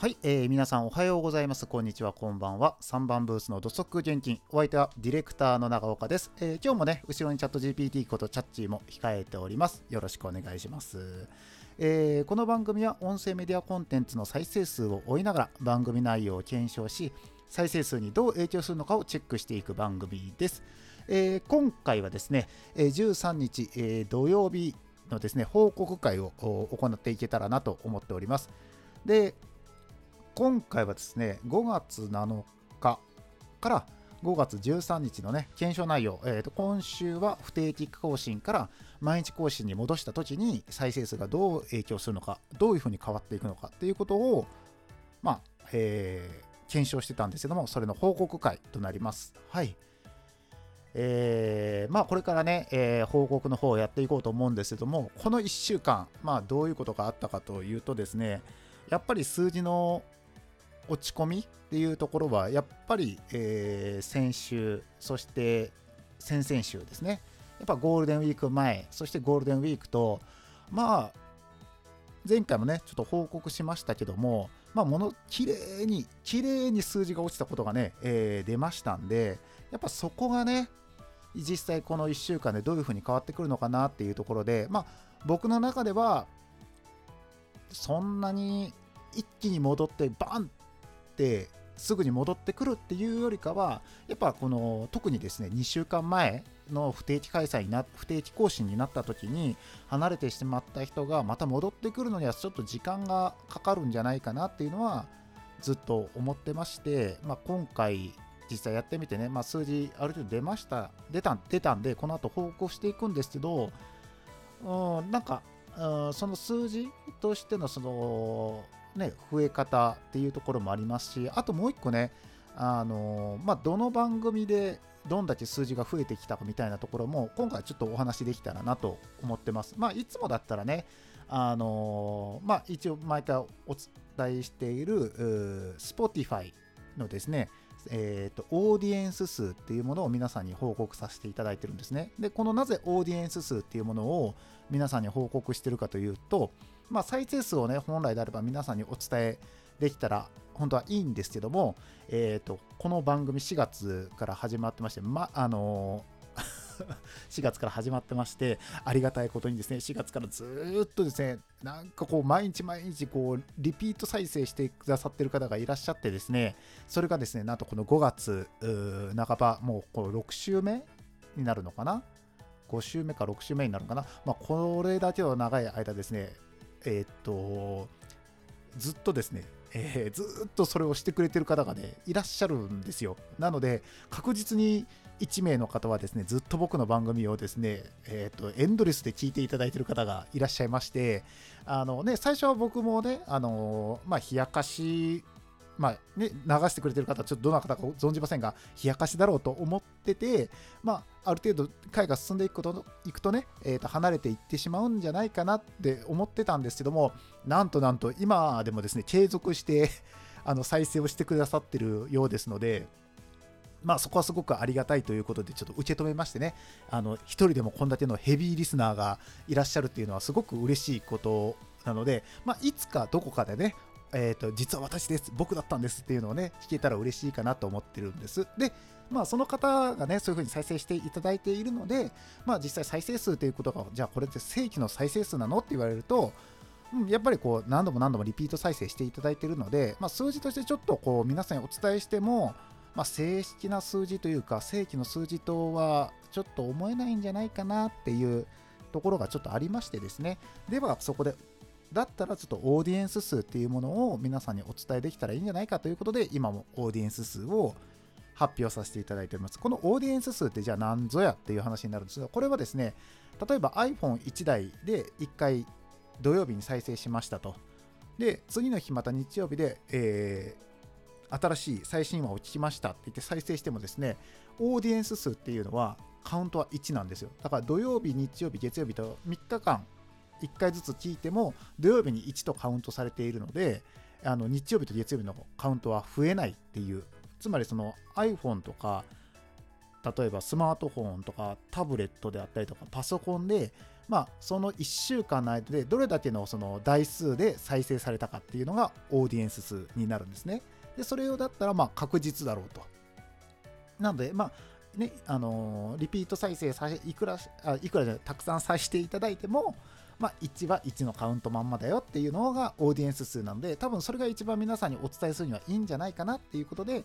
はい、えー、皆さんおはようございます。こんにちは、こんばんは。3番ブースの土足現金。お相手はディレクターの長岡です。えー、今日もね、後ろにチャット GPT ことチャッチーも控えております。よろしくお願いします。えー、この番組は音声メディアコンテンツの再生数を追いながら番組内容を検証し、再生数にどう影響するのかをチェックしていく番組です。えー、今回はですね、13日、え、土曜日のですね、報告会を行っていけたらなと思っております。で、今回はですね、5月7日から5月13日のね、検証内容、えー、と今週は不定期更新から毎日更新に戻した時に再生数がどう影響するのか、どういうふうに変わっていくのかっていうことを、まあ、えー、検証してたんですけども、それの報告会となります。はい。えー、まあこれからね、えー、報告の方をやっていこうと思うんですけども、この1週間、まあどういうことがあったかというとですね、やっぱり数字の落ち込みっていうところはやっぱり、えー、先週そして先々週ですね。やっぱゴールデンウィーク前そしてゴールデンウィークとまあ前回もねちょっと報告しましたけどもまあもの綺麗に綺麗に数字が落ちたことがね、えー、出ましたんでやっぱそこがね実際この1週間でどういうふうに変わってくるのかなっていうところでまあ僕の中ではそんなに一気に戻ってバンってすぐに戻ってくるっていうよりかはやっぱこの特にですね2週間前の不定期開催にな不定期更新になった時に離れてしまった人がまた戻ってくるのにはちょっと時間がかかるんじゃないかなっていうのはずっと思ってまして、まあ、今回実際やってみてね、まあ、数字ある程度出ました出た出たんでこの後報告していくんですけどうんなんかうんその数字としてのそのね、増え方っていうところもありますし、あともう一個ね、あのまあ、どの番組でどんだけ数字が増えてきたかみたいなところも今回ちょっとお話できたらなと思ってます。まあ、いつもだったらね、あのまあ、一応毎回お伝えしている Spotify のですね、えーと、オーディエンス数っていうものを皆さんに報告させていただいてるんですね。で、このなぜオーディエンス数っていうものを皆さんに報告してるかというと、まあ、再生数をね、本来であれば皆さんにお伝えできたら本当はいいんですけども、えーと、この番組4月から始まってまして、ま、あの4 月から始まってまして、ありがたいことにですね、4月からずっとですね、なんかこう、毎日毎日、こう、リピート再生してくださってる方がいらっしゃってですね、それがですね、なんとこの5月半ば、もうこの6週目になるのかな？5週目か6週目になるのかな、まあ、これだけの長い間ですね、えー、っと、ずっとですね、えー、ずっとそれをしてくれてる方がね、いらっしゃるんですよ。なので、確実に1名の方はですね、ずっと僕の番組をですね、えっ、と、エンドレスで聞いていただいてる方がいらっしゃいまして、あのね、最初は僕もね、あの、まあ、冷やかしまあね、流してくれてる方、ちょっとどなたか存じませんが、冷やかしだろうと思ってて、まあ、ある程度、回が進んでいくこといくとね、えー、と離れていってしまうんじゃないかなって思ってたんですけども、なんとなんと、今でもですね、継続して あの再生をしてくださってるようですので、まあそこはすごくありがたいということでちょっと受け止めましてね、あの一人でもこんだけのヘビーリスナーがいらっしゃるっていうのはすごく嬉しいことなので、まあ、いつかどこかでね、えーと、実は私です、僕だったんですっていうのをね、聞けたら嬉しいかなと思ってるんです。で、まあ、その方がね、そういうふうに再生していただいているので、まあ、実際再生数ということが、じゃあこれって正規の再生数なのって言われると、うん、やっぱりこう何度も何度もリピート再生していただいているので、まあ、数字としてちょっとこう皆さんにお伝えしても、まあ、正式な数字というか、正規の数字とはちょっと思えないんじゃないかなっていうところがちょっとありましてですね、ではそこでだったらちょっとオーディエンス数っていうものを皆さんにお伝えできたらいいんじゃないかということで今もオーディエンス数を発表させていただいております。このオーディエンス数ってじゃあ何ぞやっていう話になるんですが、これはですね、例えば iPhone1 台で1回土曜日に再生しましたと。で、次の日また日曜日で、えー、新しい最新話を聞きましたって言って再生してもですね、オーディエンス数っていうのはカウントは1なんですよ。だから土曜日、日曜日、月曜日と3日間1回ずつ聞いても土曜日に1とカウントされているのであの日曜日と月曜日のカウントは増えないっていうつまりその iPhone とか例えばスマートフォンとかタブレットであったりとかパソコンで、まあ、その1週間の間でどれだけのその台数で再生されたかっていうのがオーディエンス数になるんですね。でそれをだったらまあ確実だろうと。なので、まあね、あのー、リピート再生さいくらあいくらじゃたくさんさせていただいても、まあ、1は1のカウントまんまだよっていうのがオーディエンス数なので多分それが一番皆さんにお伝えするにはいいんじゃないかなっていうことで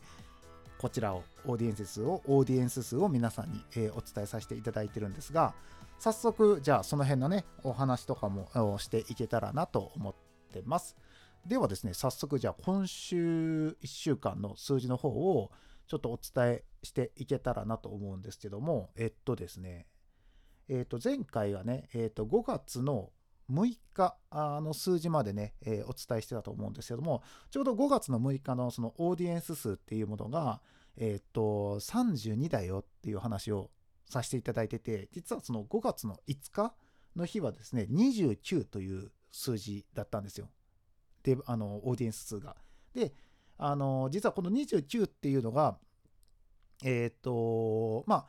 こちらをオーディエンス数をオーディエンス数を皆さんに、えー、お伝えさせていただいてるんですが早速じゃあその辺のねお話とかもしていけたらなと思ってます。ではですね早速じゃあ今週1週間の数字の方をちょっとお伝えしていけたらなと思うんですけどもえっとですねえっと前回はね、えっと5月の6日の数字までね、えー、お伝えしてたと思うんですけども、ちょうど5月の6日のそのオーディエンス数っていうものが、えっ、と、32だよっていう話をさせていただいてて、実はその5月の5日の日はですね、29という数字だったんですよ。で、あの、オーディエンス数が。で、あの、実はこの29っていうのが、えっ、と、まあ、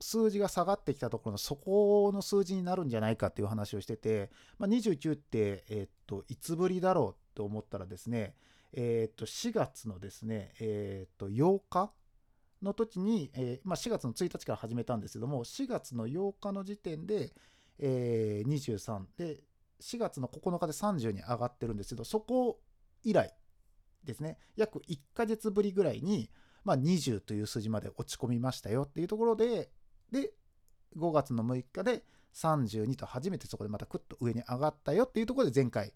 数字が下がってきたところの底の数字になるんじゃないかっていう話をしてて、まあ、29って、えー、っといつぶりだろうと思ったらですね、えー、っと4月のですね、えー、っと8日の時に、えーまあ、4月の1日から始めたんですけども4月の8日の時点で、えー、23で4月の9日で30に上がってるんですけどそこ以来ですね約1ヶ月ぶりぐらいに、まあ、20という数字まで落ち込みましたよっていうところで、で、5月の6日で32と初めてそこでまたクッと上に上がったよっていうところで前回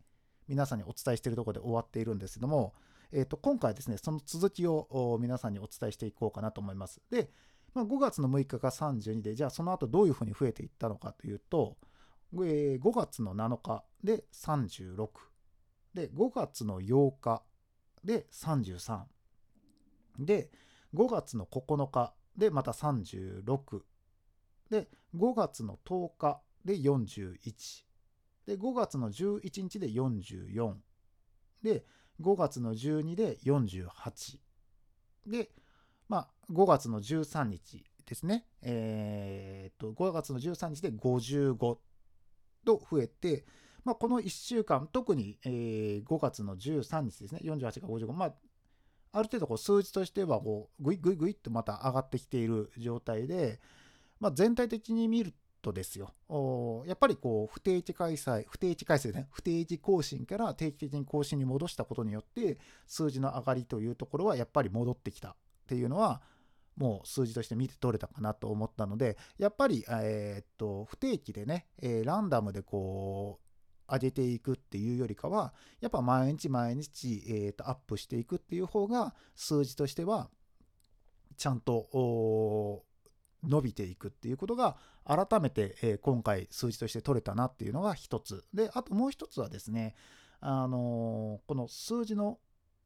皆さんにお伝えしているところで終わっているんですけども、えー、と今回ですね、その続きを皆さんにお伝えしていこうかなと思います。で、まあ、5月の6日が32で、じゃあその後どういうふうに増えていったのかというと、えー、5月の7日で36、で、5月の8日で33、で、5月の9日でまた36、で、5月の10日で41。で、5月の11日で44。で、5月の12で48。で、まあ、5月の13日ですね。えー、っと、5月の13日で55と増えて、まあ、この1週間、特に、え、5月の13日ですね、48が55、まあ、ある程度こう数字としてはこうグイグイグイっとまた上がってきている状態で、まあ、全体的に見るとですよ、やっぱりこう不定期開催、不定期開催ね、不定期更新から定期的に更新に戻したことによって、数字の上がりというところはやっぱり戻ってきたっていうのは、もう数字として見て取れたかなと思ったので、やっぱり、えー、っと不定期でね、えー、ランダムでこう、上げていくっていうよりかは、やっぱ毎日毎日、えー、とアップしていくっていう方が、数字としては、ちゃんと伸びていくっていうことが改めて、え今回数字として取れたなっていうのが一つであともう一つはですねあのこの数字の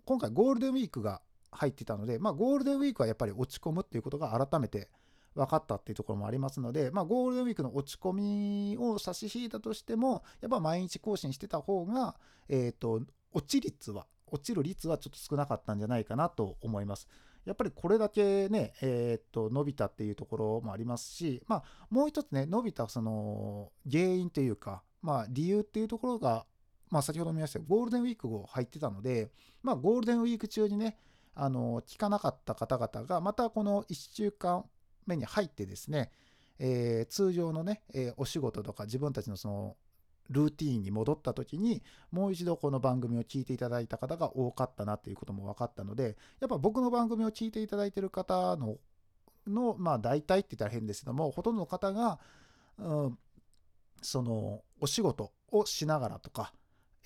今回ゴールデンウィークが入ってたので、まあ、ゴールデンウィークはやっぱり落ち込むっていうことが改めて分かったっていうところもありますので、まあ、ゴールデンウィークの落ち込みを差し引いたとしてもやっぱ毎日更新してた方が、えーと落ち率は落ちる率はちょっと少なかったんじゃないかなと思います。やっぱりこれだけね、えー、っと伸びたっていうところもありますし、まあ、もう一つね、伸びたその原因というか、まあ、理由っていうところが、まあ、先ほど見ましたゴールデンウィーク後入ってたので、まあ、ゴールデンウィーク中にね、あの聞かなかった方々が、またこの1週間目に入ってですね、えー、通常のね、えー、お仕事とか自分たちのそのルーティーンに戻った時にもう一度この番組を聞いていただいた方が多かったなっていうことも分かったのでやっぱ僕の番組を聞いていただいてる方ののまあ大体って言ったら変ですけどもほとんどの方が、うん、そのお仕事をしながらとか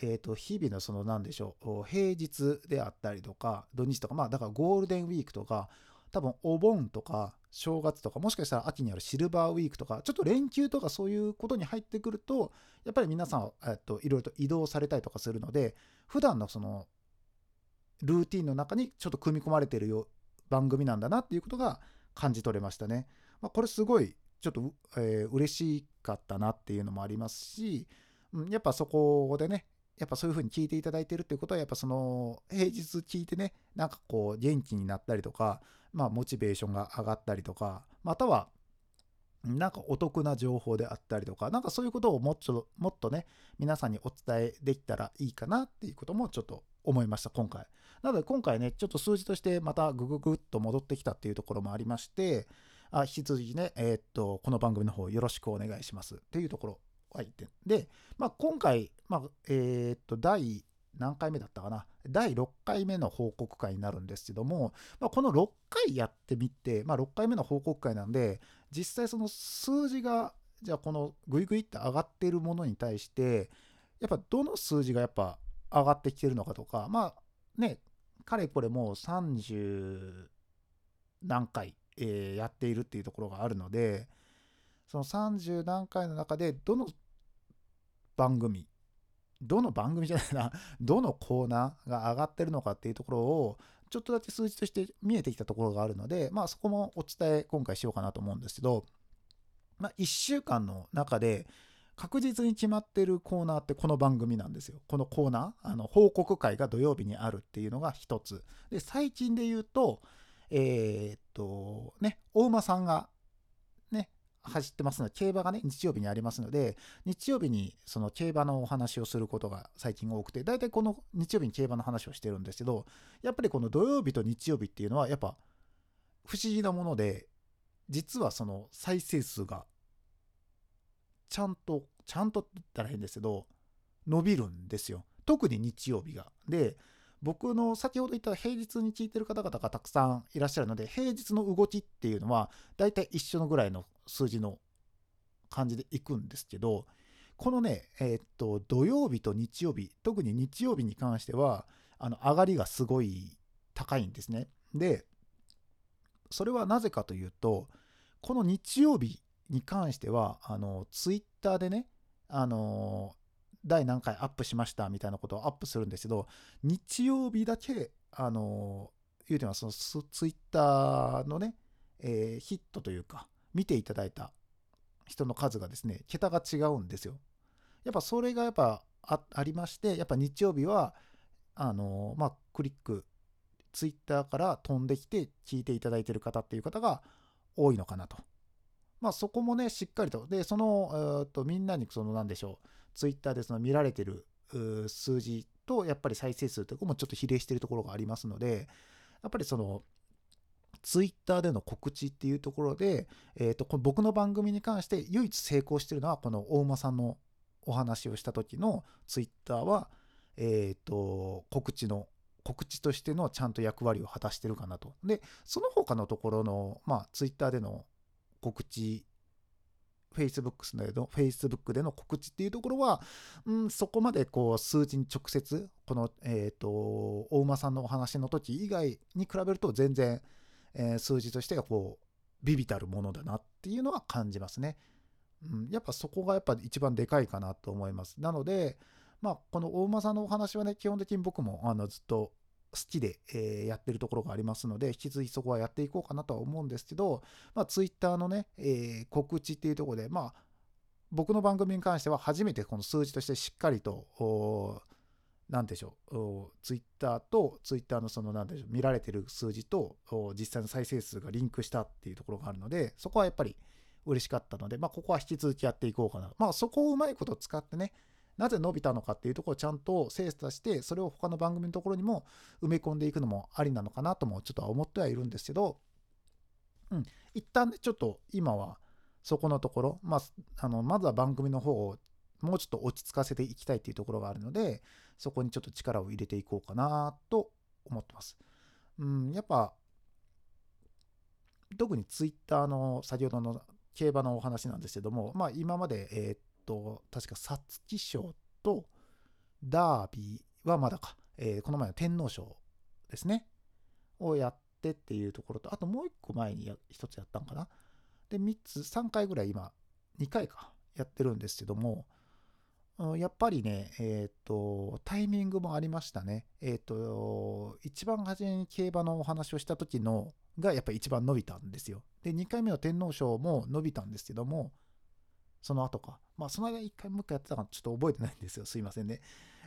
えー、と日々のその何でしょう平日であったりとか土日とかまあだからゴールデンウィークとか多分お盆とか正月とかもしかしたら秋にあるシルバーウィークとかちょっと連休とかそういうことに入ってくるとやっぱり皆さん、えっと、いろいろと移動されたりとかするので普段のそのルーティンの中にちょっと組み込まれてるよ番組なんだなっていうことが感じ取れましたね。まあ、これすごいちょっと、えー、嬉しかったなっていうのもありますし、うん、やっぱそこでねやっぱそういう風に聞いていただいてるっていうことはやっぱその平日聞いてねなんかこう元気になったりとかまあ、モチベーションが上がったりとか、またはなんかお得な情報であったりとか、なんかそういうことをもっともっとね、皆さんにお伝えできたらいいかなっていうこともちょっと思いました、今回。なので今回ね、ちょっと数字としてまたグググっと戻ってきたっていうところもありまして、あ引き続きね、えー、っと、この番組の方よろしくお願いしますっていうところは言って。で、まあ、今回、まあ、えー、っと、第何回目だったかな？第6回目の報告会になるんですけども、まあ、この6回やってみて、まあ、6回目の報告会なんで実際その数字がじゃあこのグイグイって上がっているものに対してやっぱどの数字がやっぱ上がってきてるのかとかまあねかれこれもう30何回、えー、やっているっていうところがあるのでその30何回の中でどの番組どの番組じゃないな、どのコーナーが上がってるのかっていうところを、ちょっとだけ数字として見えてきたところがあるので、まあそこもお伝え今回しようかなと思うんですけど、まあ1週間の中で確実に決まってるコーナーってこの番組なんですよ。このコーナー、あの報告会が土曜日にあるっていうのが一つ。で、最近で言うと、えー、っと、ね、大馬さんが走ってますので、競馬がね、日曜日にありますので、日曜日にその競馬のお話をすることが最近多くて、大体この日曜日に競馬の話をしてるんですけど、やっぱりこの土曜日と日曜日っていうのは、やっぱ不思議なもので、実はその再生数が、ちゃんと、ちゃんとって言ったら変ですけど、伸びるんですよ。特に日曜日が。で、僕の先ほど言った平日に聞いてる方々がたくさんいらっしゃるので、平日の動きっていうのは、大体一緒のぐらいの数字の感じでいくんですけど、このね、えー、っと、土曜日と日曜日、特に日曜日に関しては、あの、上がりがすごい高いんですね。で、それはなぜかというと、この日曜日に関しては、あの、ツイッターでね、あの、第何回アップしましたみたいなことをアップするんですけど、日曜日だけ、あの、言うてはそのツイッターのね、えー、ヒットというか、見ていただいた人の数がですね、桁が違うんですよ。やっぱそれがやっぱありまして、やっぱ日曜日は、あの、まあ、クリック、ツイッターから飛んできて聞いていただいている方っていう方が多いのかなと。まあそこもね、しっかりと。で、その、えー、とみんなにその何でしょう、ツイッターでその見られてる数字とやっぱり再生数とかもちょっと比例してるところがありますので、やっぱりその、ツイッターでの告知っていうところで、えーと、この僕の番組に関して唯一成功してるのはこの大馬さんのお話をした時のツイッターは、えーと、告知の告知としてのちゃんと役割を果たしてるかなと。でその他のところの、まあ、ツイッターでの告知 Facebook での Facebook での告知っていうところは、うん、そこまでこう数字に直接この、えーと、大馬さんのお話の時以外に比べると全然、えー、数字としてはこうビビたるものだなっていうのは感じますね。うん、やっぱそこがやっぱ一番でかいかなと思います。なので、まあ、この大馬さんのお話はね、基本的に僕もあのずっと好きで、えー、やってるところがありますので、引き続きそこはやっていこうかなとは思うんですけど、まあ、ツイッターのね、えー、告知っていうところで、まあ、僕の番組に関しては初めてこの数字としてしっかりと、何でしょう、ツイッターと、ツイッターのその、何でしょう、見られてる数字と、実際の再生数がリンクしたっていうところがあるので、そこはやっぱり嬉しかったので、まあ、ここは引き続きやっていこうかな。まあ、そこをうまいこと使ってね、なぜ伸びたのかっていうところをちゃんと精査して、それを他の番組のところにも埋め込んでいくのもありなのかなともちょっとは思ってはいるんですけど、うん、一旦ね、ちょっと今はそこのところ、まあ、あのまずは番組の方をもうちょっと落ち着かせていきたいっていうところがあるので、そこにちょっと力を入れていこうかなと思ってます。うん、やっぱ、特にツイッターの先ほどの競馬のお話なんですけども、まあ今まで、えー、と、確か皐月賞とダービーはまだか、えー、この前の天皇賞ですね、をやってっていうところと、あともう一個前に一つやったんかな。で、3つ、3回ぐらい今、2回か、やってるんですけども、やっぱりね、えっ、ー、と、タイミングもありましたね。えっ、ー、と、一番初めに競馬のお話をした時のがやっぱり一番伸びたんですよ。で、2回目の天皇賞も伸びたんですけども、その後か。まあ、その間一回もう一回やってたかちょっと覚えてないんですよ。すいませんね。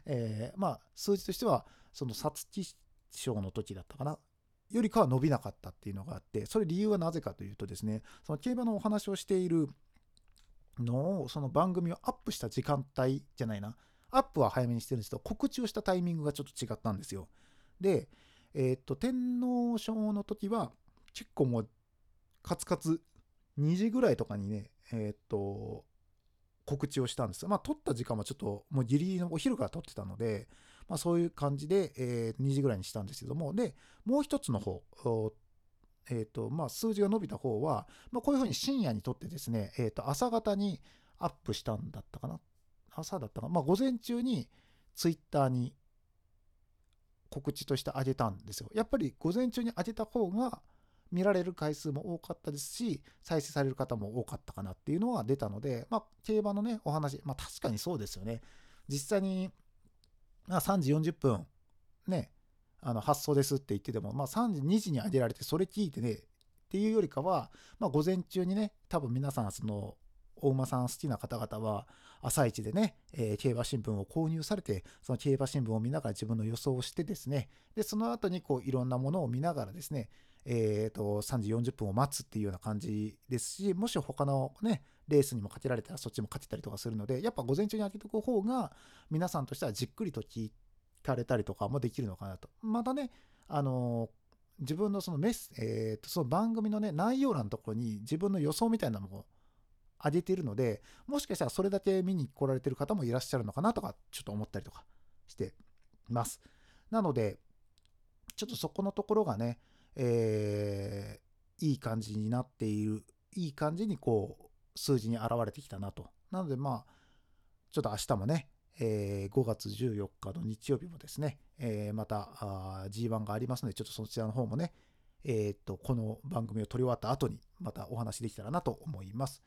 えー、まあ、数字としては、その皐月賞の時だったかな。よりかは伸びなかったっていうのがあってそれ理由はなぜかというとですねその競馬のお話をしているのをその番組をアップした時間帯じゃないな。アップは早めにしてるんですけど告知をしたタイミングがちょっと違ったんですよ。でえー、っと天皇賞の時は結構もうカツカツ2時ぐらいとかにねえー、っと告知をしたんですまあ撮った時間はちょっともうギリギリのお昼から撮ってたのでまあ、そういう感じで、えー、2時ぐらいにしたんですけども、で、もう一つの方、えーとまあ、数字が伸びた方は、まあ、こういうふうに深夜にとってですね、えー、と朝方にアップしたんだったかな。朝だったかな。まあ、午前中にツイッターに告知としてあげたんですよ。やっぱり午前中に上げた方が見られる回数も多かったですし、再生される方も多かったかなっていうのは出たので、まあ、競馬のね、お話、まあ、確かにそうですよね。実際にまあ、3時40分、ね、あの発送ですって言ってても、まあ、3時、2時に上げられて、それ聞いてね、っていうよりかは、まあ、午前中にね、多分皆さん、その、お馬さん好きな方々は、朝一でね、えー、競馬新聞を購入されて、その競馬新聞を見ながら自分の予想をしてですね、で、その後にこう、いろんなものを見ながらですね、えーと、3時40分を待つっていうような感じですし、もし他のね、レースにもかけられたらそっちも勝てたりとかするので、やっぱ午前中に開けとく方が、皆さんとしてはじっくりと聞いかれたりとかもできるのかなと。またね、あの自分のそのメス、えー、とその番組のね、内容欄のところに自分の予想みたいなのも上げているので、もしかしたらそれだけ見に来られてる方もいらっしゃるのかなとか、ちょっと思ったりとかしてます。なので、ちょっとそこのところがね、えー、いい感じになっている、いい感じにこう、数字に現れてきたなと。なのでまあ、ちょっと明日もね、えー、5月14日の日曜日もですね、えー、また G1 がありますので、ちょっとそちらの方もね、えー、っと、この番組を撮り終わった後にまたお話できたらなと思います。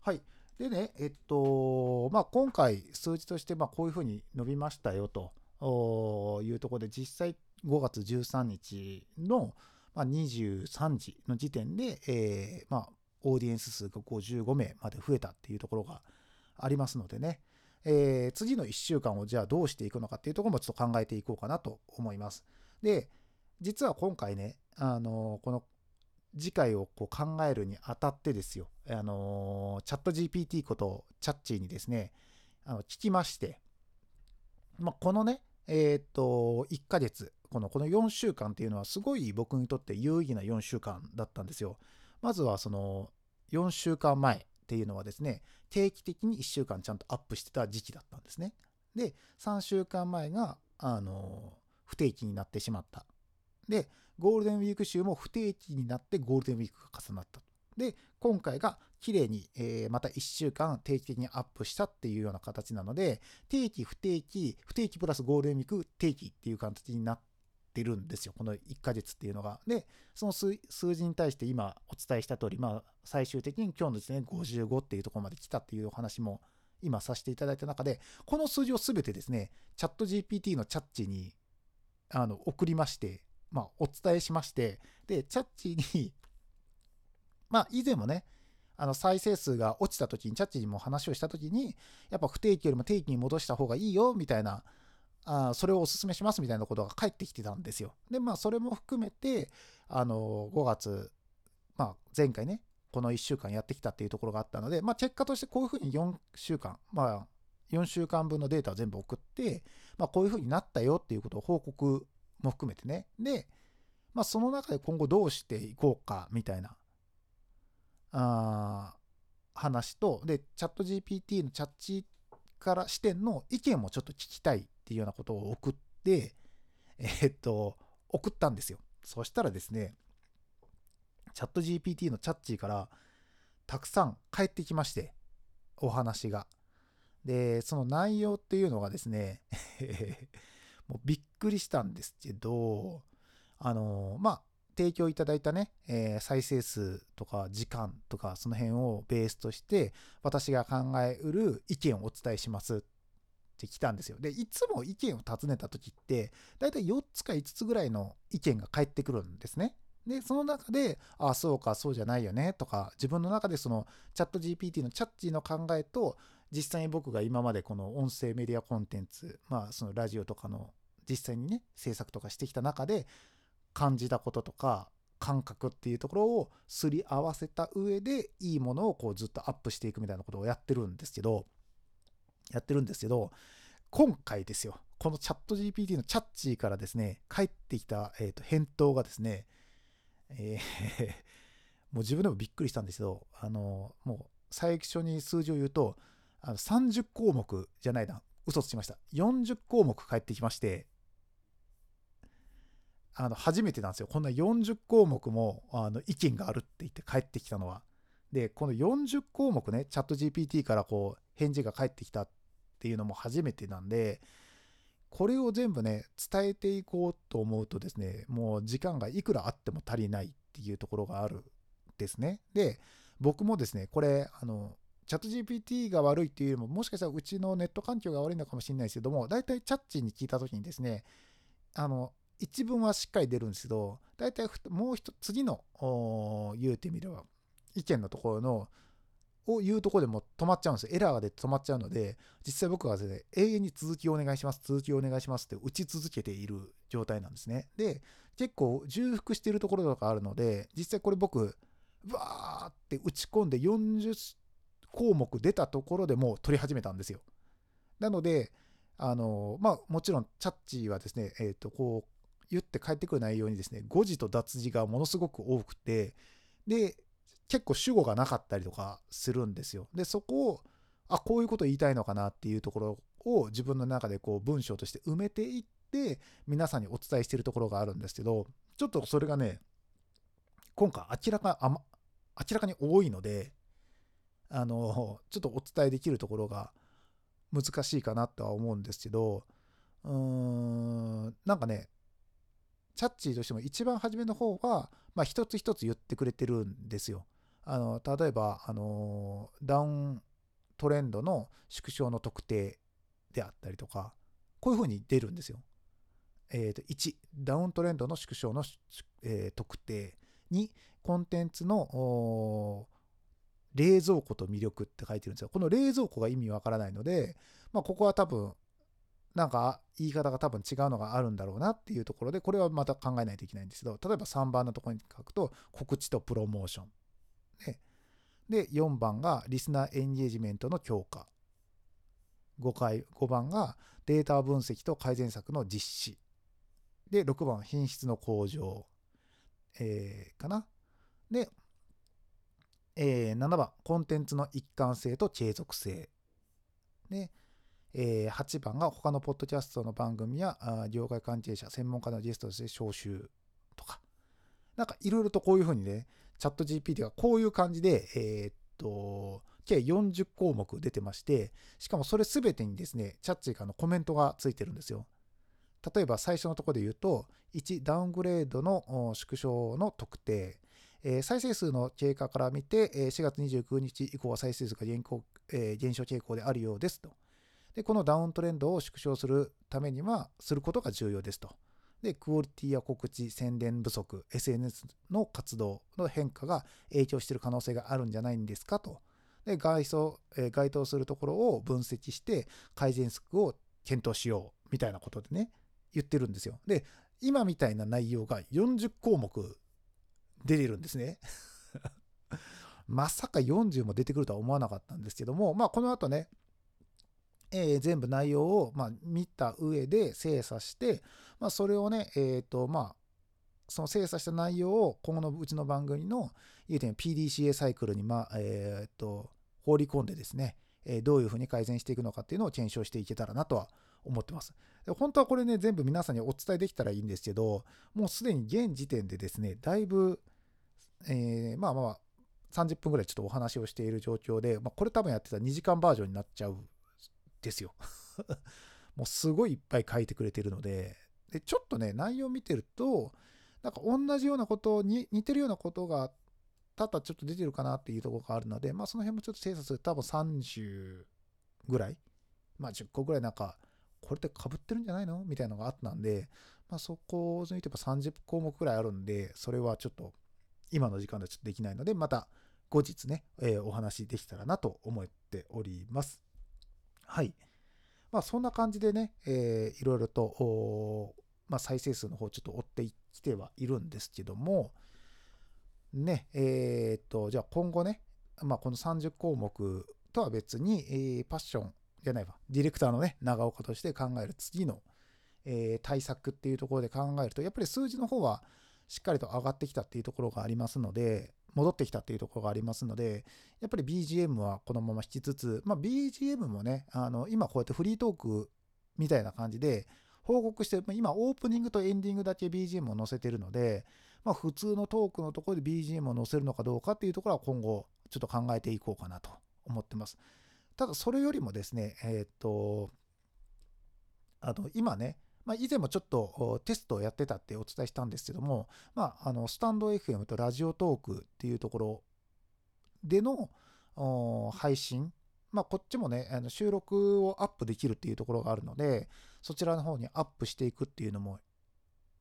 はい。でね、えっと、まあ、今回数字としてまこういうふうに伸びましたよというところで、実際5月13日の、ま、23時の時点で、えー、まあ、オーディエンス数が55名まで増えたっていうところがありますのでね、えー、次の1週間をじゃあどうしていくのかっていうところもちょっと考えていこうかなと思います。で、実は今回ね、あのこの次回をこう考えるにあたってですよ、あのチャット GPT ことチャッチーにですね、あの聞きまして、まあ、このね、えっ、と、1ヶ月、このこの4週間っていうのはすごい僕にとって有意義な4週間だったんですよ。まずはその4週間前っていうのはですね、定期的に1週間ちゃんとアップしてた時期だったんですね。で、3週間前が、あの、不定期になってしまった。で、ゴールデンウィーク週も不定期になってゴールデンウィークが重なった。で、今回が綺麗に、えー、また1週間定期的にアップしたっていうような形なので、定期、不定期、不定期プラスゴールデンウィーク、定期っていう形になってるんですよ。この1ヶ月っていうのが。で、その数字に対して今お伝えした通り、まあ、最終的に今日のですね、55っていうところまで来たっていうお話も今させていただいた中で、この数字をすべてですね、チャット GPT のチャッチにあの送りまして、まあ、お伝えしまして、で、チャッチに まあ、以前もね、あの再生数が落ちた時に、チャッチにも話をした時に、やっぱ不定期よりも定期に戻した方がいいよ、みたいなあそれをお勧めしますみたいなことが返ってきてたんですよ。で、まあ、それも含めて、あの、5月、まあ、前回ね、この1週間やってきたっていうところがあったので、まあ、結果としてこういうふうに4週間、まあ、4週間分のデータを全部送って、まあ、こういうふうになったよっていうことを報告も含めてね。で、まあ、その中で今後どうしていこうかみたいな、あ話と、で、チャット GPT のチャッチから視点の意見もちょっと聞きたいっていうようなことを送って、えー、っと、送ったんですよ。そしたらですね、チャット GPT のチャッチーからたくさん返ってきまして、お話が。で、その内容っていうのがですね もうびっくりしたんですけど、あの、まあ、提供いただいたね、えー、再生数とか時間とかその辺をベースとして私が考えうる意見をお伝えしますってきたんですよ。で、いつも意見を尋ねた時って、だいたい4つか5つぐらいの意見が返ってくるんですね。で、その中で、ああ、そうか、そうじゃないよね、とか、自分の中でそのチャット GPT のチャッチーの考えと、実際に僕が今までこの音声メディアコンテンツ、まあ、そのラジオとかの実際にね、制作とかしてきた中で、感じたこととか感覚っていうところをすり合わせた上でいいものをこうずっとアップしていくみたいなことをやってるんですけどやってるんですけど今回ですよこのチャット GPT のチャッチーからですね返ってきた、えー、と返答がですね、えー もう自分でもびっくりしたんですけどあのもう最初に数字を言うとあの30項目じゃないな嘘つきました。40項目返ってきましてあの初めてなんですよ。こんな40項目もあの意見があるって言って帰ってきたのは。でこの40項目ねチャット GPT からこう返事が返ってきたっっていうのも初めてなんでこれを全部ね伝えていこうと思うとですねもう時間がいくらあっても足りないっていうところがあるですね。で僕もですねこれあのチャット GPT が悪いっていうよりももしかしたらうちのネット環境が悪いのかもしれないですけども大体チャッチに聞いた時にですねあの一文はしっかり出るんですけど、大体もう一つ次の言うてみれば、意見のところの、を言うとこでも止まっちゃうんですよ。エラーが出て止まっちゃうので、実際僕はですね、永遠に続きをお願いします、続きをお願いしますって打ち続けている状態なんですね。で、結構重複しているところとかあるので、実際これ僕、わーって打ち込んで40項目出たところでもう取り始めたんですよ。なので、あのまあもちろんチャッチはですね、えっ、ー、とこう言って帰ってくる内容にですね、誤字と脱字がものすごく多くて、で、結構主語がなかったりとかするんですよ。で、そこを、あ、こういうこと言いたいのかなっていうところを自分の中でこう文章として埋めていって、皆さんにお伝えしているところがあるんですけど、ちょっとそれがね、今回明らか、あま、明らかに多いので、あの、ちょっとお伝えできるところが難しいかなとは思うんですけど、うーん、なんかね、チャッチーとしても一番初めの方は、まあ、一つ一つ言ってくれてるんですよ。あの例えば、あのダウントレンドの縮小の特定であったりとか、こういうふうに出るんですよ。えー、と1、ダウントレンドの縮小の、えー、特定。2、コンテンツの冷蔵庫と魅力って書いてるんですよ。この冷蔵庫が意味わからないので、まあ、ここは多分なんか言い方が多分違うのがあるんだろうなっていうところで、これはまた考えないといけないんですけど、例えば3番のところに書くと、告知とプロモーション。ね、で、4番がリスナーエンゲージメントの強化。5, 回5番がデータ分析と改善策の実施。で、6番品質の向上。えー、かな。で、えー、7番コンテンツの一貫性と継続性。で、えー、8番が他のポッドキャストの番組やあ業界関係者、専門家のゲストとして招集とか、なんかいろいろとこういうふうにね、チャット GPT がこういう感じで、えー、っと、計40項目出てまして、しかもそれ全てにですね、チャッチーからのコメントがついてるんですよ。例えば最初のところで言うと、1、ダウングレードの縮小の特定。えー、再生数の経過から見て、え4月29日以降は再生数が減,、えー、減少傾向であるようですと。で、このダウントレンドを縮小するためには、することが重要ですと。で、クオリティや告知、宣伝不足、SNS の活動の変化が影響している可能性があるんじゃないんですかと。で、該当、え該当するところを分析して改善策を検討しようみたいなことでね、言ってるんですよ。で、今みたいな内容が40項目出てるんですね。まさか40も出てくるとは思わなかったんですけども、まあこの後ね、えー、全部内容を、ま、見た上で精査して、まあ、それをね、えっ、ー、と、まあ、その精査した内容を今後のうちの番組の言うて PDCA サイクルに、まあ、えっ、ー、と、放り込んでですね、えどういうふうに改善していくのかっていうのを検証していけたらなとは思ってます。本当はこれね、全部皆さんにお伝えできたらいいんですけど、もうすでに現時点でですね、だいぶ、えー、まあまあ、30分ぐらいちょっとお話をしている状況で、まあ、これ多分やってたら2時間バージョンになっちゃうですよ もうすごいいっぱい書いてくれてるので、で、ちょっとね、内容見てると、なんか同じようなことに、似てるようなことが多々ちょっと出てるかなっていうところがあるので、まあその辺もちょっと精査する多分30ぐらい、まあ10個ぐらいなんか、これってかぶってるんじゃないの？みたいなのがあったんで、まあそこを抜いてば30項目ぐらいあるんで、それはちょっと今の時間ではちょっとできないので、また後日ね、えー、お話できたらなと思っております。はい。まあ、そんな感じでね、えー、いろいろとまあ、再生数の方ちょっと追ってきてはいるんですけども、ね、えー、っと、じゃあ今後ね、まあ、この30項目とは別に、えー、パッションじゃないわ、ディレクターのね、長岡として考える次の、えー、対策っていうところで考えると、やっぱり数字の方はしっかりと上がってきたっていうところがありますので、戻ってきたっていうところがありますので、やっぱり BGM はこのまま引きつつ、まあ、BGM もね、あの今こうやってフリートークみたいな感じで報告して、今オープニングとエンディングだけ BGM を載せてるので、まあ、普通のトークのところで BGM を載せるのかどうかっていうところは今後ちょっと考えていこうかなと思ってます。ただそれよりもですね、えー、っと、あの今ね、まあ、以前もちょっとテストをやってたってお伝えしたんですけども、まあ、あのスタンド FM とラジオトークっていうところでの配信、まあ、こっちもね、あの収録をアップできるっていうところがあるので、そちらの方にアップしていくっていうのも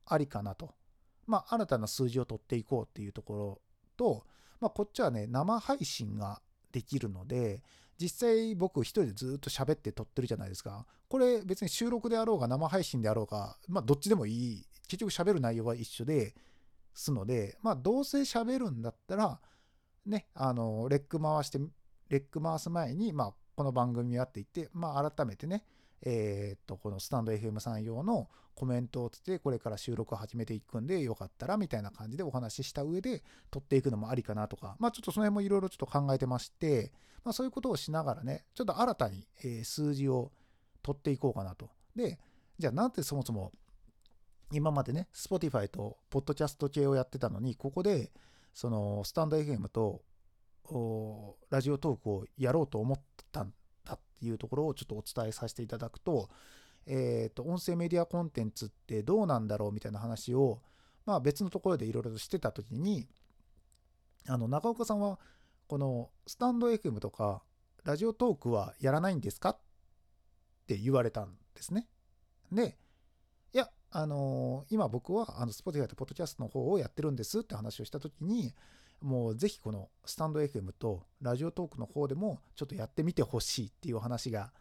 ありかなと。まあ、新たな数字を取っていこうっていうところと、まあ、こっちはね、生配信ができるので、実際僕一人でずっと喋って撮ってるじゃないですか。これ別に収録であろうが生配信であろうが、まあどっちでもいい。結局喋る内容は一緒ですので、まあどうせ喋るんだったら、ね、あの、レック回して、レック回す前に、まあこの番組やっていって、まあ改めてね、えー、っと、このスタンド FM さん用のコメントをつって、これから収録を始めていくんで、よかったらみたいな感じでお話しした上で、撮っていくのもありかなとか、まあちょっとその辺もいろいろちょっと考えてまして、まあそういうことをしながらね、ちょっと新たに、え数字を取っていこうかなと。で、じゃあなんでそもそも今までね、Spotify とポッドキャスト系をやってたのに、ここで、そのスタンド FM とラジオトークをやろうと思ったんだっていうところをちょっとお伝えさせていただくと、えっ、と、音声メディアコンテンツってどうなんだろうみたいな話を、まあ別のところでいろいろとしてた時に、あの、中岡さんは、このスタンド FM とか、ラジオトークはやらないんですかって言われたんですね。で、いや、あのー、今僕は、あの、Spotify と Podcast の方をやってるんですって話をした時に、もうぜひこのスタンド FM とラジオトークの方でもちょっとやってみてほしいっていう話が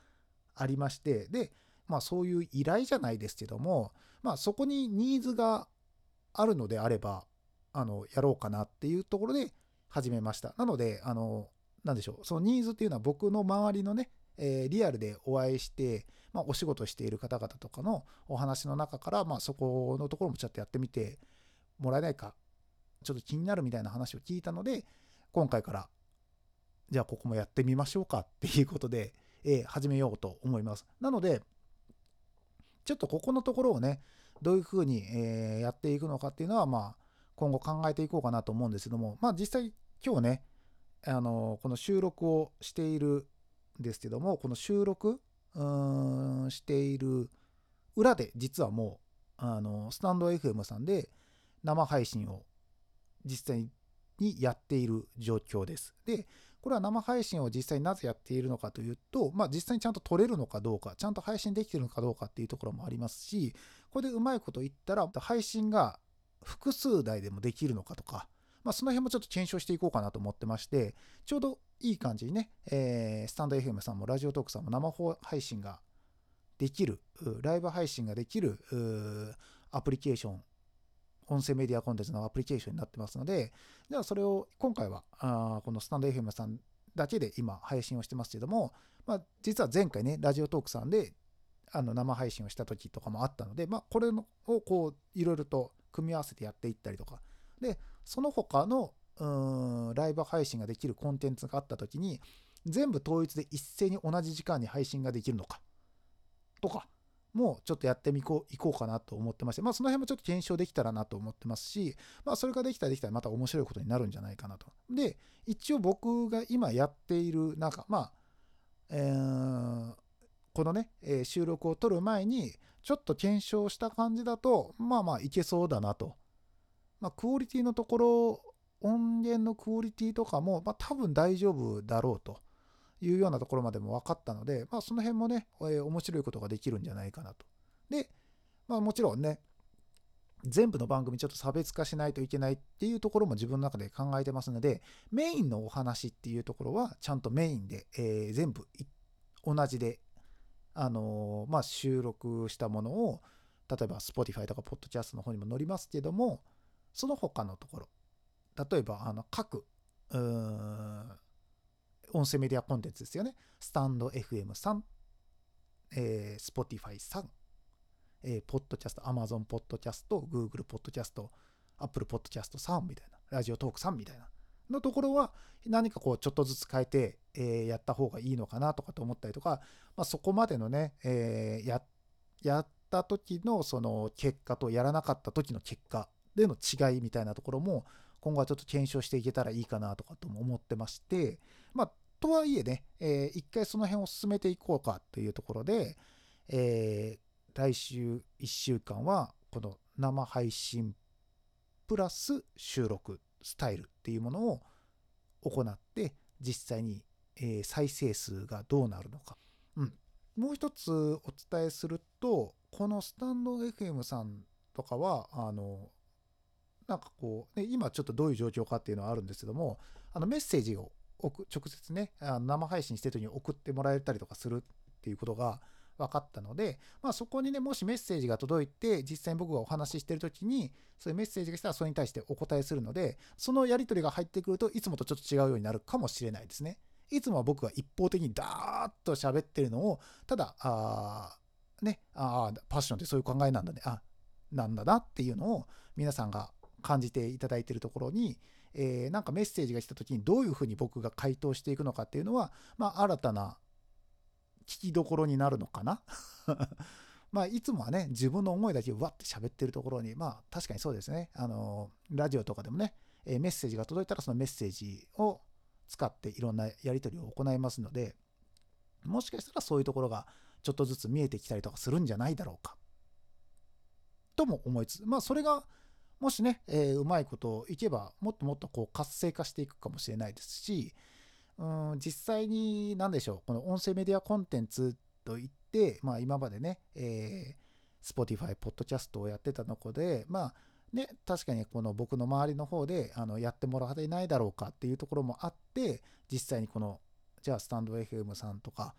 ありまして、で、まあそういう依頼じゃないですけども、まあそこにニーズがあるのであれば、あの、やろうかなっていうところで始めました。なので、あの、なんでしょう、そのニーズっていうのは僕の周りのね、えー、リアルでお会いして、まあ、お仕事している方々とかのお話の中から、まあ、そこのところもちょっとやってみてもらえないかちょっと気になるみたいな話を聞いたので、今回から、じゃあここもやってみましょうかっていうことで、えー、始めようと思います。なので、ちょっとここのところをね、どういうふうに、えー、やっていくのかっていうのは、まあ、今後考えていこうかなと思うんですけども、まあ実際今日ね、あのこの収録をしているんですけども、この収録うんしている裏で実はもう、あのスタンド FM さんで生配信を実際にやっている状況です。で、これは生配信を実際になぜやっているのかというと、まあ、実際にちゃんと撮れるのかどうか、ちゃんと配信できてるのかどうかっていうところもありますし、これでうまいこと言ったら、配信が複数台でもできるのかとか、まあ、その辺もちょっと検証していこうかなと思ってまして、ちょうどいい感じにね、えー、スタンド FM さんもラジオトークさんも生配信ができる、ライブ配信ができるアプリケーション音声メディアコンテンツのアプリケーションになってますので、じゃあそれを今回はあこのスタンド FM さんだけで今配信をしてますけども、まあ、実は前回ね、ラジオトークさんであの生配信をした時とかもあったので、まあ、これをこういろいろと組み合わせてやっていったりとか、で、その他のうんライブ配信ができるコンテンツがあった時に、全部統一で一斉に同じ時間に配信ができるのかとか、もちょっとやってみこういこうかなと思ってまして、まあ、その辺もちょっと検証できたらなと思ってますし、まあ、それができたらできたらまた面白いことになるんじゃないかなと。で、一応僕が今やっている、なんか、まあ、えー、このね、えー、収録を撮る前に、ちょっと検証した感じだと、まあまあいけそうだなと。まあ、クオリティのところ、音源のクオリティとかも、まあ、多分大丈夫だろうと。いうようなところまでも分かったので、まあ、その辺もね、えー、面白いことができるんじゃないかなと。で、まあ、もちろんね、全部の番組ちょっと差別化しないといけないっていうところも自分の中で考えてますので、メインのお話っていうところはちゃんとメインで、えー、全部同じで、あのー、まあ、収録したものを例えば Spotify とか Podcast の方にも載りますけども、その他のところ、例えばあの各、音声メディアコンテンツですよね。スタンド FM さん、えー、Spotify さん、えー、ポッドキャスト、Amazon ポッドキャスト、Google ポッドキャスト、Apple ポッドキャストさんみたいな、ラジオトークさんみたいな。のところは何かこうちょっとずつ変えて、えー、やった方がいいのかなとかと思ったりとか、まあ、そこまでのね、えー、ややった時のその結果とやらなかった時の結果での違いみたいなところも今後はちょっと検証していけたらいいかなとかとも思ってまして、まあ、とはいえね、えー、一回その辺を進めていこうかというところで、えー、来週1週間はこの生配信プラス収録スタイルっていうものを行って実際に、えー、再生数がどうなるのか、うん、もう一つお伝えするとこのスタンド FM さんとかはあのなんかこう、ね、今ちょっとどういう状況かっていうのはあるんですけども、あのメッセージを直接ね、生配信してる時に送ってもらえたりとかするっていうことが分かったので、まあ、そこにね、もしメッセージが届いて、実際に僕がお話ししてる時に、そういうメッセージが来たらそれに対してお答えするので、そのやり取りが入ってくるといつもとちょっと違うようになるかもしれないですね。いつもは僕が一方的にダーッと喋ってるのを、ただ、あね、ああ、パッションってそういう考えなんだね、あ、なんだなっていうのを皆さんが感じていただいてるところに、えー、なんかメッセージが来た時にどういうふうに僕が回答していくのかっていうのは、まあ、新たな聞きどころになるのかな？まあ、いつもはね、自分の思いだけわって喋ってるところに、まあ、確かにそうですね。あの、ラジオとかでもね、えメッセージが届いたらそのメッセージを使っていろんなやり取りを行いますので、もしかしたらそういうところがちょっとずつ見えてきたりとかするんじゃないだろうか。とも思いつつ、まあ、それがもしね、えー、うまいこといけば、もっともっとこう活性化していくかもしれないですし、うん、実際に何でしょう、この音声メディアコンテンツといって、まあ、今までね、えー、Spotify、Podcast をやってたのこで、まあ、ね、確かにこの僕の周りの方であのやってもらってないだろうかっていうところもあって、実際にこの、じゃあスタンド FM さんとか、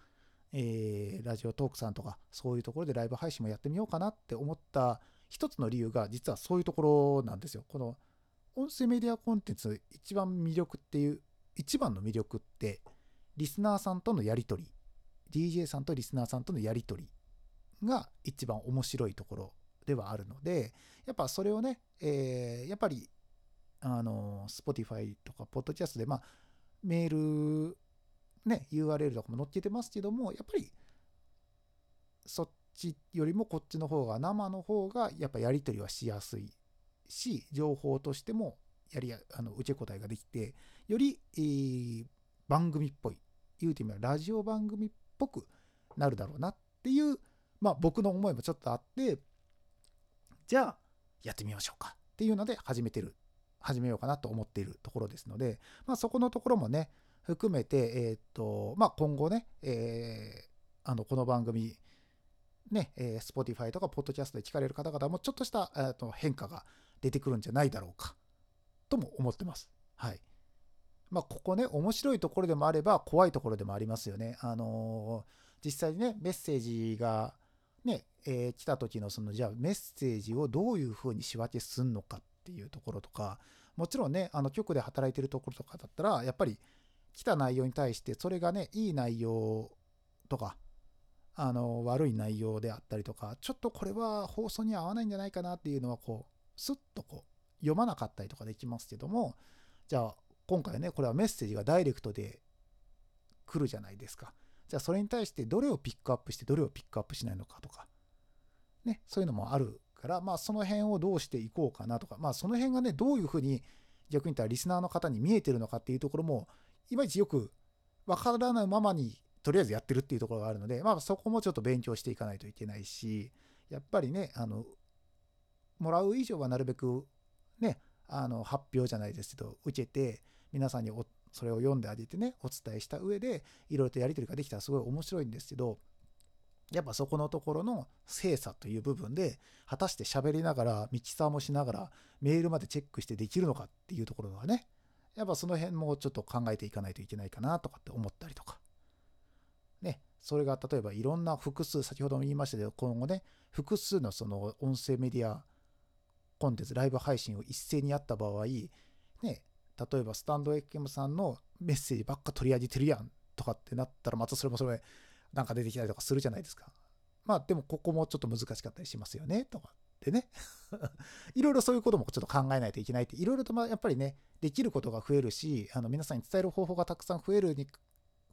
えー、ラジオトークさんとか、そういうところでライブ配信もやってみようかなって思った一つの理由が実はそういうところなんですよ。この音声メディアコンテンツ一番魅力っていう、一番の魅力って、リスナーさんとのやり取り、DJ さんとリスナーさんとのやり取りが一番面白いところではあるので、やっぱそれをね、えー、やっぱり、あの、Spotify とか Podcast で、まあ、メール、ね、URL とかも載っけてますけども、やっぱり、そっちよりもこっちの方が生の方がやっぱやり取りはしやすいし情報としてもやりあの受け答えができてより、えー、番組っぽい言うてみればラジオ番組っぽくなるだろうなっていうまあ僕の思いもちょっとあってじゃあやってみましょうかっていうので始めてる始めようかなと思っているところですので、まあ、そこのところもね含めて、えー、っとまあ、今後ね、えー、あのこの番組ね、えー、Spotify とか Podcast で聞かれる方々もちょっとした、えー、と変化が出てくるんじゃないだろうかとも思ってます。はい。まあ、ここね、面白いところでもあれば怖いところでもありますよね。あのー、実際にね、メッセージがね、えー、来た時のその、じゃあメッセージをどういうふうに仕分けすんのかっていうところとか、もちろんね、あの局で働いてるところとかだったら、やっぱり来た内容に対して、それがね、いい内容とか、あの悪い内容であったりとかちょっとこれは放送に合わないんじゃないかなっていうのはこうスッとこう読まなかったりとかできますけどもじゃあ今回ねこれはメッセージがダイレクトで来るじゃないですか。じゃあそれに対してどれをピックアップしてどれをピックアップしないのかとか。ねそういうのもあるからまあその辺をどうしていこうかなとかまあその辺がねどういうふうに逆に言ったらリスナーの方に見えてるのかっていうところもいまいちよくわからないままにとりあえずやってるっていうところがあるので、まあ、そこもちょっと勉強していかないといけないし、やっぱりね、あの、もらう以上はなるべくね、あの発表じゃないですけど、受けて、皆さんにそれを読んであげてね、お伝えした上で、いろいろとやり取りができたらすごい面白いんですけど、やっぱそこのところの精査という部分で、果たして喋りながら、ミキサーもしながら、メールまでチェックしてできるのかっていうところがね、やっぱその辺もちょっと考えていかないといけないかなとかって思ったりとか。それが例えばいろんな複数、先ほども言いましたけど、今後ね、複数のその音声メディアコンテンツ、ライブ配信を一斉にやった場合、ね、例えばスタンド FM さんのメッセージばっか取り上げてるやんとかってなったら、またそれもそれなんか出てきたりとかするじゃないですか。まあでもここもちょっと難しかったりしますよねとかってね いろいろそういうこともちょっと考えないといけないっていろいろとまあやっぱりねできることが増えるしあの皆さんに伝える方法がたくさん増えるに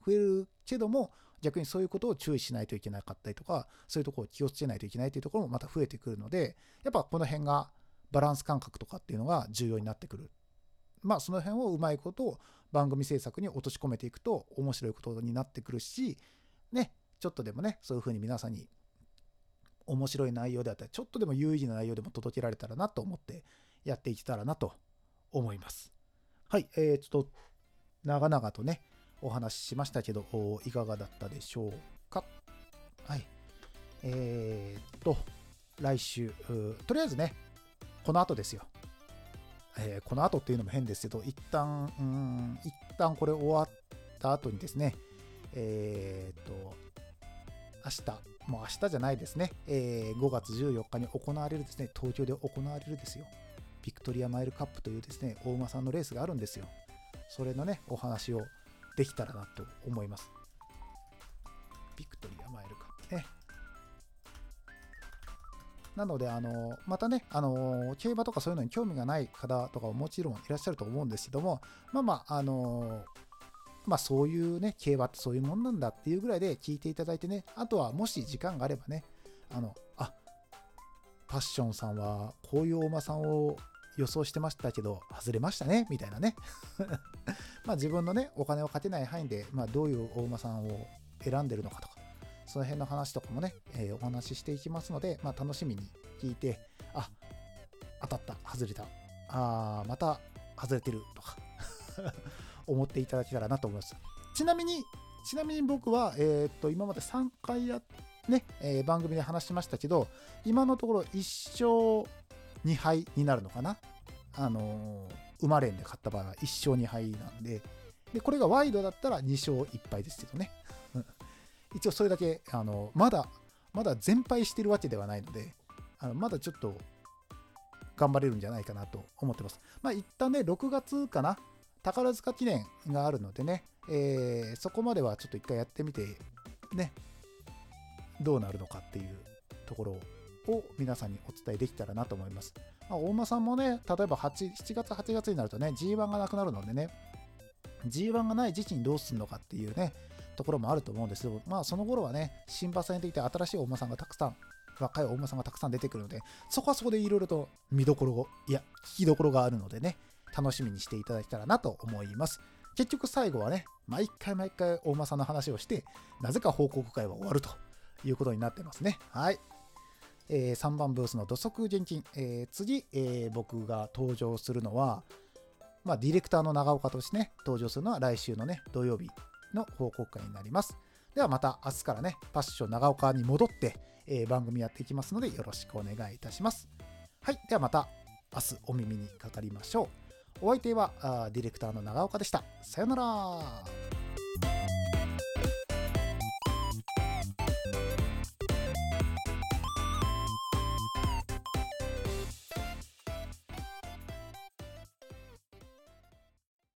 増えるけども逆にそういうことを注意しないといけなかったりとかそういうところを気をつけないといけないというところもまた増えてくるのでやっぱこの辺がバランス感覚とかっていうのが重要になってくるまあその辺をうまいことを番組制作に落とし込めていくと面白いことになってくるしねちょっとでもねそういうふうに皆さんに面白い内容であったり、ちょっとでも有意義な内容でも届けられたらなと思ってやっていけたらなと思います。はい、えー、ちょっと長々とね、お話ししましたけど、いかがだったでしょうか？はい。えー、っと、来週、とりあえずね、この後ですよ。えー、この後っていうのも変ですけど、一旦、うん、一旦これ終わった後にですね、えー、っと、明日、もう明日じゃないですね、えー、5月14日に行われるですね、東京で行われるですよ、ビクトリアマイルカップというですね、お馬さんのレースがあるんですよ。それのね、お話をできたらなと思います。ビクトリアマイルカップね。なので、あの、またね、あの、競馬とかそういうのに興味がない方とかももちろんいらっしゃると思うんですけども、まあまあ、あの、まあそういうね、競馬ってそういうもんなんだっていうぐらいで聞いていただいてね、あとはもし時間があればね、あの、あ、パッションさんはこういう大間さんを予想してましたけど、外れましたね、みたいなね。まあ自分のね、お金をかけない範囲で、まあどういう大馬さんを選んでるのかとか、その辺の話とかもね、えー、お話ししていきますので、まあ楽しみに聞いて、あ、当たった、外れた、あまた外れてるとか 思っていただけたらなと思います。ちなみに、ちなみに僕は、えー、っと、今まで3回や、ね、えー、番組で話しましたけど、今のところ1勝2敗になるのかな。あのー、馬連で勝った場合は1勝2敗なんで、で、これがワイドだったら2勝1敗ですけどね。一応それだけ、あのまだ、まだ全敗してるわけではないので、あのまだちょっと頑張れるんじゃないかなと思ってます。まあ一旦ね、6月かな、宝塚記念があるのでね、えー、そこまではちょっと一回やってみて、ね、どうなるのかっていうところを皆さんにお伝えできたらなと思います。まあ、大間さんもね、例えば8 7月、8月になるとね、G1 がなくなるのでね、G1 がない時期にどうするのかっていうね、ところもあると思うんですけど、まあその頃はね、新馬さんにできて新しい大間さんがたくさん、若い大間さんがたくさん出てくるので、そこはそこでいろいろと見どころを、いや、聞きどころがあるのでね、楽しみにしていただけたらなと思います。結局最後はね、毎回毎回大間さんの話をして、なぜか報告会は終わるということになってますね。はい。えー、3番ブースの土足現金。えー、次、えー、僕が登場するのは、まあ、ディレクターの長岡としてね、登場するのは来週のね、土曜日の報告会になります。ではまた明日からね、パッション長岡に戻って、えー、番組やっていきますのでよろしくお願いいたします。はい。ではまた明日お耳にかかりましょう。お相手はディレクターの長岡でした。さよなら。